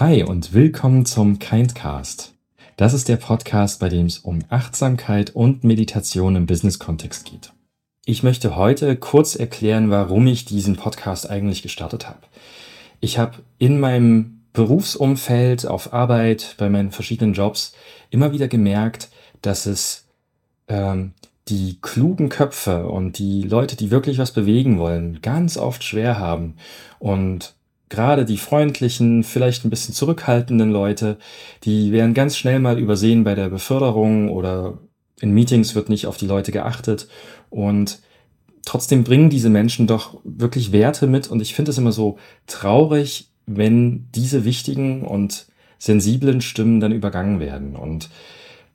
Hi und willkommen zum Kindcast. Das ist der Podcast, bei dem es um Achtsamkeit und Meditation im Business-Kontext geht. Ich möchte heute kurz erklären, warum ich diesen Podcast eigentlich gestartet habe. Ich habe in meinem Berufsumfeld, auf Arbeit, bei meinen verschiedenen Jobs immer wieder gemerkt, dass es ähm, die klugen Köpfe und die Leute, die wirklich was bewegen wollen, ganz oft schwer haben. Und gerade die freundlichen, vielleicht ein bisschen zurückhaltenden Leute, die werden ganz schnell mal übersehen bei der Beförderung oder in Meetings wird nicht auf die Leute geachtet. Und trotzdem bringen diese Menschen doch wirklich Werte mit. Und ich finde es immer so traurig, wenn diese wichtigen und sensiblen Stimmen dann übergangen werden. Und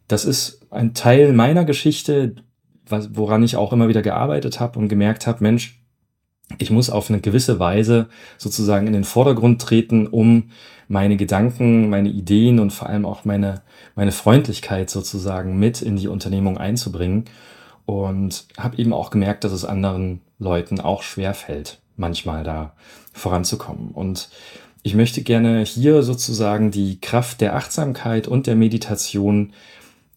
das ist ein Teil meiner Geschichte, woran ich auch immer wieder gearbeitet habe und gemerkt habe, Mensch, ich muss auf eine gewisse Weise sozusagen in den Vordergrund treten, um meine Gedanken, meine Ideen und vor allem auch meine, meine Freundlichkeit sozusagen mit in die Unternehmung einzubringen. Und habe eben auch gemerkt, dass es anderen Leuten auch schwer fällt, manchmal da voranzukommen. Und ich möchte gerne hier sozusagen die Kraft der Achtsamkeit und der Meditation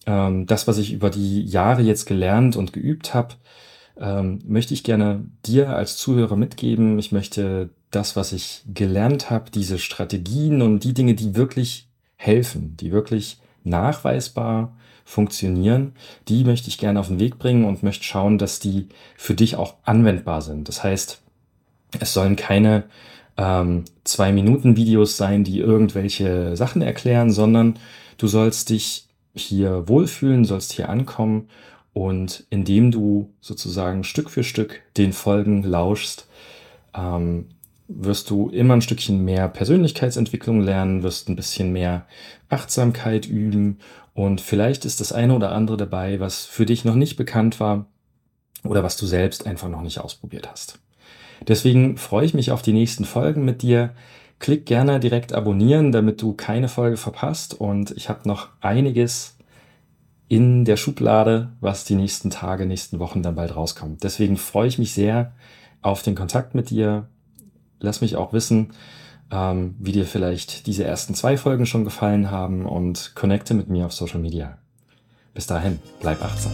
ähm, das, was ich über die Jahre jetzt gelernt und geübt habe, ähm, möchte ich gerne dir als Zuhörer mitgeben. Ich möchte das, was ich gelernt habe, diese Strategien und die Dinge, die wirklich helfen, die wirklich nachweisbar funktionieren, die möchte ich gerne auf den Weg bringen und möchte schauen, dass die für dich auch anwendbar sind. Das heißt, es sollen keine ähm, zwei Minuten Videos sein, die irgendwelche Sachen erklären, sondern du sollst dich hier wohlfühlen, sollst hier ankommen und indem du sozusagen Stück für Stück den Folgen lauschst, ähm, wirst du immer ein Stückchen mehr Persönlichkeitsentwicklung lernen, wirst ein bisschen mehr Achtsamkeit üben und vielleicht ist das eine oder andere dabei, was für dich noch nicht bekannt war oder was du selbst einfach noch nicht ausprobiert hast. Deswegen freue ich mich auf die nächsten Folgen mit dir. Klick gerne direkt abonnieren, damit du keine Folge verpasst. Und ich habe noch einiges in der Schublade, was die nächsten Tage, nächsten Wochen dann bald rauskommt. Deswegen freue ich mich sehr auf den Kontakt mit dir. Lass mich auch wissen, ähm, wie dir vielleicht diese ersten zwei Folgen schon gefallen haben und connecte mit mir auf Social Media. Bis dahin, bleib achtsam.